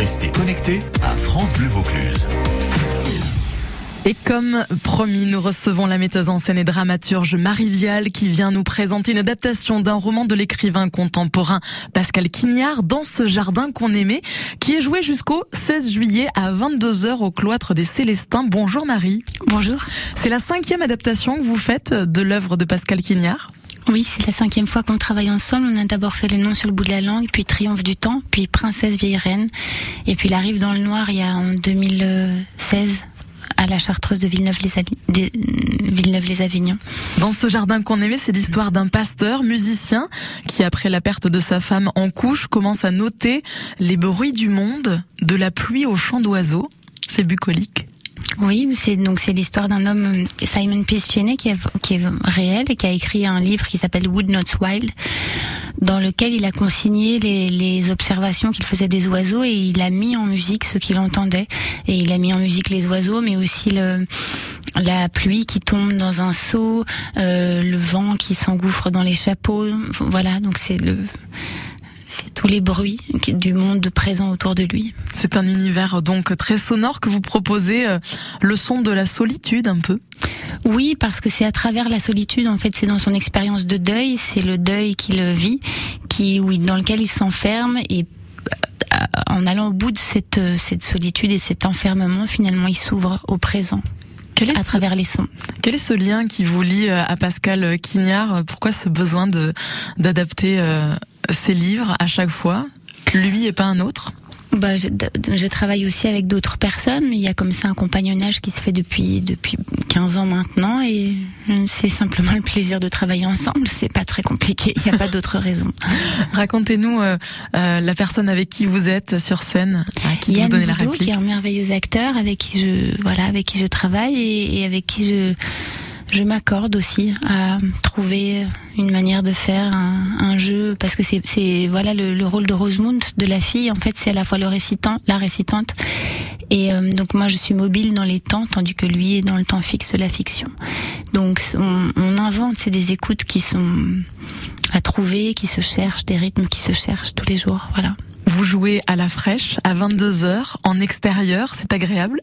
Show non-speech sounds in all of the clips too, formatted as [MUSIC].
Restez connectés à France Bleu Vaucluse. Et comme promis, nous recevons la metteuse en scène et dramaturge Marie Vial qui vient nous présenter une adaptation d'un roman de l'écrivain contemporain Pascal Quignard dans ce jardin qu'on aimait, qui est joué jusqu'au 16 juillet à 22h au cloître des Célestins. Bonjour Marie. Bonjour. C'est la cinquième adaptation que vous faites de l'œuvre de Pascal Quignard. Oui, c'est la cinquième fois qu'on travaille ensemble. On a d'abord fait Les Noms sur le bout de la langue, puis Triomphe du temps, puis Princesse vieille reine, et puis La Rive dans le noir il y a en 2016 à la Chartreuse de Villeneuve-les-Avignon. Dans ce jardin qu'on aimait, c'est l'histoire d'un pasteur musicien qui, après la perte de sa femme en couche, commence à noter les bruits du monde, de la pluie au chant d'oiseaux. C'est bucolique. Oui, c'est donc c'est l'histoire d'un homme Simon Peace Cheney qui est, qui est réel et qui a écrit un livre qui s'appelle Wood Not Wild dans lequel il a consigné les, les observations qu'il faisait des oiseaux et il a mis en musique ce qu'il entendait. Et il a mis en musique les oiseaux mais aussi le la pluie qui tombe dans un seau, euh, le vent qui s'engouffre dans les chapeaux, voilà donc c'est le tous les bruits du monde présent autour de lui. C'est un univers donc très sonore que vous proposez, euh, le son de la solitude un peu. Oui, parce que c'est à travers la solitude, en fait, c'est dans son expérience de deuil, c'est le deuil qu'il vit, qui, oui, dans lequel il s'enferme et euh, en allant au bout de cette, euh, cette solitude et cet enfermement, finalement, il s'ouvre au présent. Quel est à travers les sons. Quel est ce lien qui vous lie à Pascal Quignard? Pourquoi ce besoin de d'adapter ses livres à chaque fois, lui et pas un autre bah, je, je, travaille aussi avec d'autres personnes. Il y a comme ça un compagnonnage qui se fait depuis depuis 15 ans maintenant et c'est simplement le plaisir de travailler ensemble. C'est pas très compliqué. Il n'y a pas [LAUGHS] d'autre raison. Racontez-nous euh, euh, la personne avec qui vous êtes sur scène, à qui Yann vous donnez la réplique. qui est un merveilleux acteur avec qui je voilà avec qui je travaille et, et avec qui je je m'accorde aussi à trouver une manière de faire un, jeu parce que c'est, voilà le, le, rôle de Rosemont de la fille en fait c'est à la fois le récitant la récitante. Et euh, donc moi je suis mobile dans les temps tandis que lui est dans le temps fixe la fiction. Donc on, on invente c'est des écoutes qui sont à trouver qui se cherchent des rythmes qui se cherchent tous les jours voilà. Vous jouez à la fraîche à 22h en extérieur c'est agréable?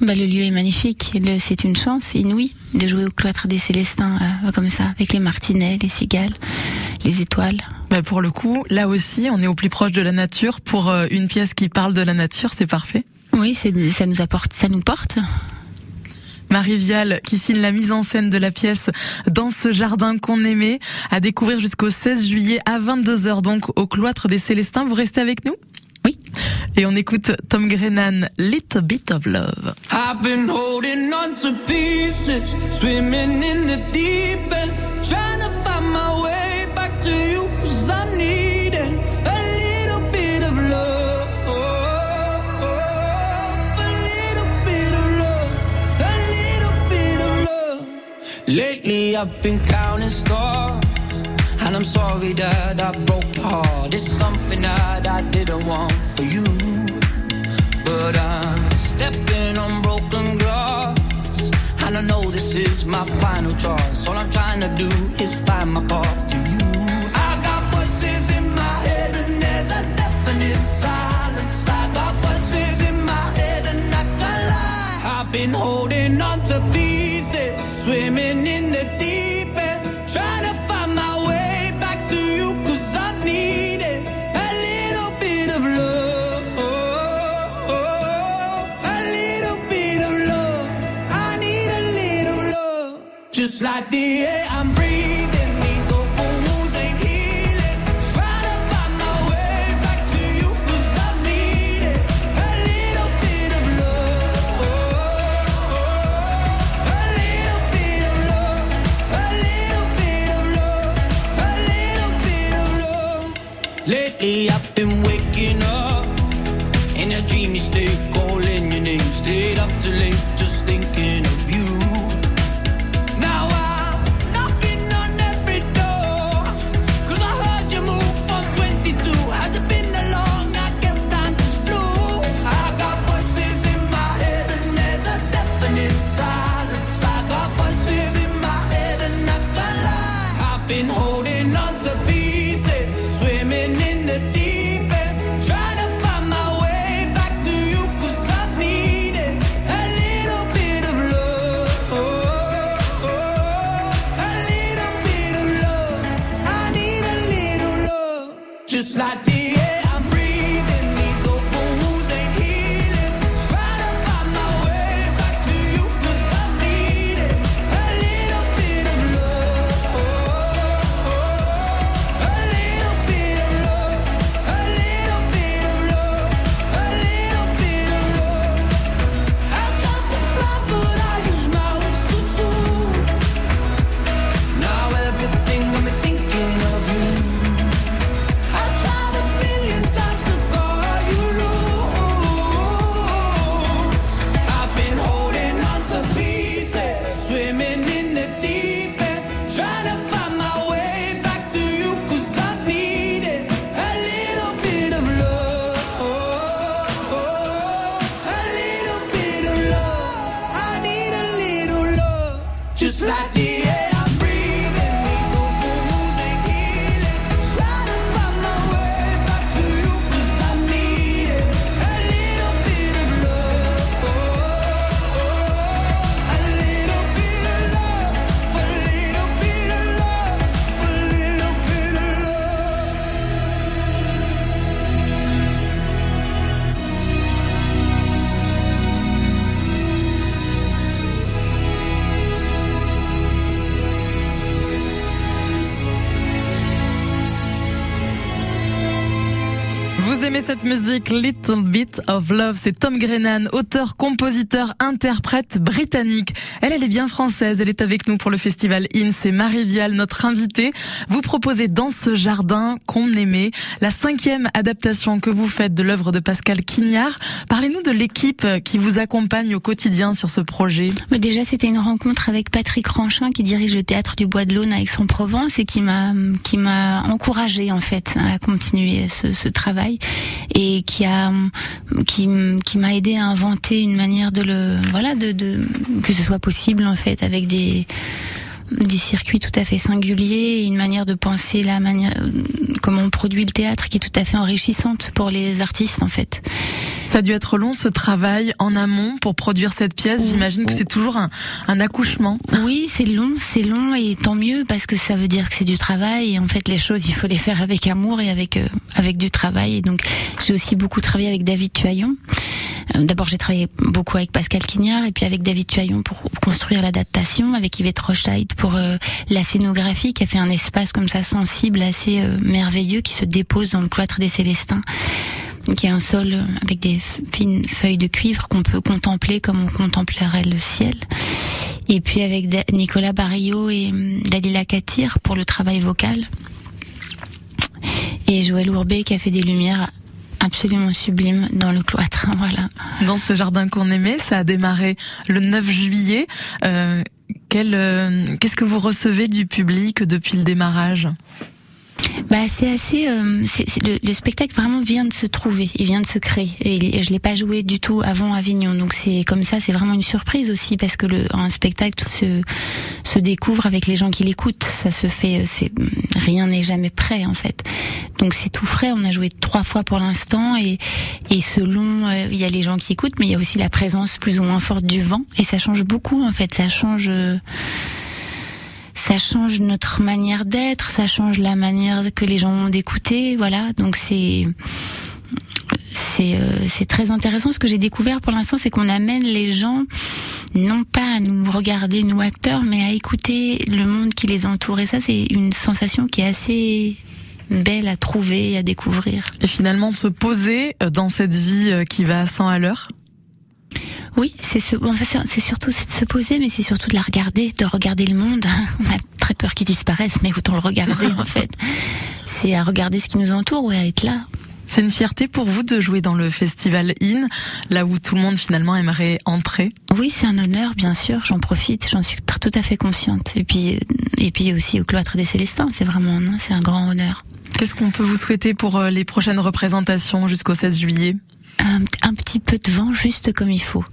Bah, le lieu est magnifique. C'est une chance inouïe de jouer au cloître des Célestins euh, comme ça, avec les martinets, les cigales, les étoiles. Bah, pour le coup, là aussi, on est au plus proche de la nature. Pour euh, une pièce qui parle de la nature, c'est parfait. Oui, ça nous apporte, ça nous porte. Marie Vial qui signe la mise en scène de la pièce dans ce jardin qu'on aimait à découvrir jusqu'au 16 juillet à 22h donc au cloître des Célestins. Vous restez avec nous? Et on écoute Tom Grennan, Little Bit of Love. I've been holding on to pieces, swimming in the deep end, trying to find my way back to you, cause I need. A little bit of love. A little bit of love. A little bit of love. Lately I've been counting stars. And I'm sorry that I broke your heart. It's something that I this is my final choice. All I'm trying to do is find my path to you. I got voices in my head, and there's a definite silence. I got voices in my head, and I can't lie. I've been holding on to pieces, swimming in the deep end, trying to Just like the air I'm breathing, these open wounds ain't healing. Try to find my way back to you, cause I need it. A little bit of love. A little bit of love. A little bit of love. A little bit of love. Lately I've been waking up in a dreamy state, calling your name. Stayed up too late, just thinking cette musique Little Bit of Love, c'est Tom Grennan, auteur, compositeur, interprète britannique. Elle, elle est bien française, elle est avec nous pour le festival IN, c'est Marie Vial, notre invitée. Vous proposez dans ce jardin qu'on aimait la cinquième adaptation que vous faites de l'œuvre de Pascal Quignard. Parlez-nous de l'équipe qui vous accompagne au quotidien sur ce projet. Déjà, c'était une rencontre avec Patrick Ranchin qui dirige le théâtre du Bois de l'Aune à Aix-en-Provence et qui m'a qui m'a encouragé en fait à continuer ce, ce travail et qui a qui, m'a aidé à inventer une manière de le voilà de, de que ce soit possible en fait avec des des circuits tout à fait singuliers, une manière de penser la manière comment on produit le théâtre qui est tout à fait enrichissante pour les artistes en fait. Ça a dû être long ce travail en amont pour produire cette pièce. J'imagine que c'est toujours un, un, accouchement. Oui, c'est long, c'est long et tant mieux parce que ça veut dire que c'est du travail et en fait les choses il faut les faire avec amour et avec euh, avec du travail. Et donc j'ai aussi beaucoup travaillé avec David Tuaillon. Euh, D'abord j'ai travaillé beaucoup avec Pascal Quignard et puis avec David Tuaillon pour construire l'adaptation, avec Yvette Rochait pour euh, la scénographie qui a fait un espace comme ça sensible, assez euh, merveilleux qui se dépose dans le cloître des Célestins qui est un sol avec des fines feuilles de cuivre qu'on peut contempler comme on contemplerait le ciel. Et puis avec Nicolas Barrio et hum, Dalila Katir pour le travail vocal. Et Joël Ourbet qui a fait des lumières absolument sublimes dans le cloître. [LAUGHS] Voilà. Dans ce jardin qu'on aimait, ça a démarré le 9 juillet. Euh, euh, qu'est-ce que vous recevez du public depuis le démarrage? Bah, c'est assez. Euh, c'est, le, le, spectacle vraiment vient de se trouver, il vient de se créer. Et, et je l'ai pas joué du tout avant Avignon, donc c'est comme ça, c'est vraiment une surprise aussi parce que le, un spectacle se se découvre avec les gens qui l'écoutent. Ça se fait, c'est rien n'est jamais prêt en fait. Donc c'est tout frais. On a joué trois fois pour l'instant et et selon euh, il y a les gens qui écoutent, mais il y a aussi la présence plus ou moins forte du vent et ça change beaucoup en fait. Ça change. Euh, ça change notre manière d'être, ça change la manière que les gens ont d'écouter, voilà. Donc c'est c'est euh, très intéressant. Ce que j'ai découvert pour l'instant, c'est qu'on amène les gens non pas à nous regarder nous acteurs, mais à écouter le monde qui les entoure. Et ça, c'est une sensation qui est assez belle à trouver à découvrir. Et finalement, se poser dans cette vie qui va à 100 à l'heure? Oui, c'est ce, enfin, c'est surtout de se poser, mais c'est surtout de la regarder, de regarder le monde. [LAUGHS] On a très peur qu'il disparaisse, mais autant le regarder en fait. [LAUGHS] C'est à regarder ce qui nous entoure ou à être là. C'est une fierté pour vous de jouer dans le festival IN, là où tout le monde finalement aimerait entrer? Oui, c'est un honneur, bien sûr. J'en profite, j'en suis tout à fait consciente. Et puis, et puis aussi au cloître des Célestins, c'est vraiment, c'est un grand honneur. Qu'est-ce qu'on peut vous souhaiter pour les prochaines représentations jusqu'au 16 juillet? Un, un, petit peu de vent juste comme il faut.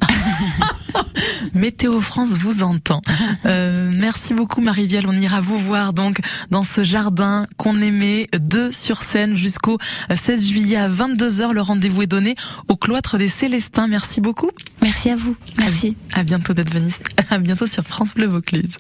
[LAUGHS] Météo France vous entend. Euh, merci beaucoup Marie-Vielle. On ira vous voir donc dans ce jardin qu'on aimait deux sur scène jusqu'au 16 juillet à 22h. Le rendez-vous est donné au cloître des Célestins. Merci beaucoup. Merci à vous. Merci. À, à bientôt d'être venu. [LAUGHS] À bientôt sur France Bleu Vaucluse.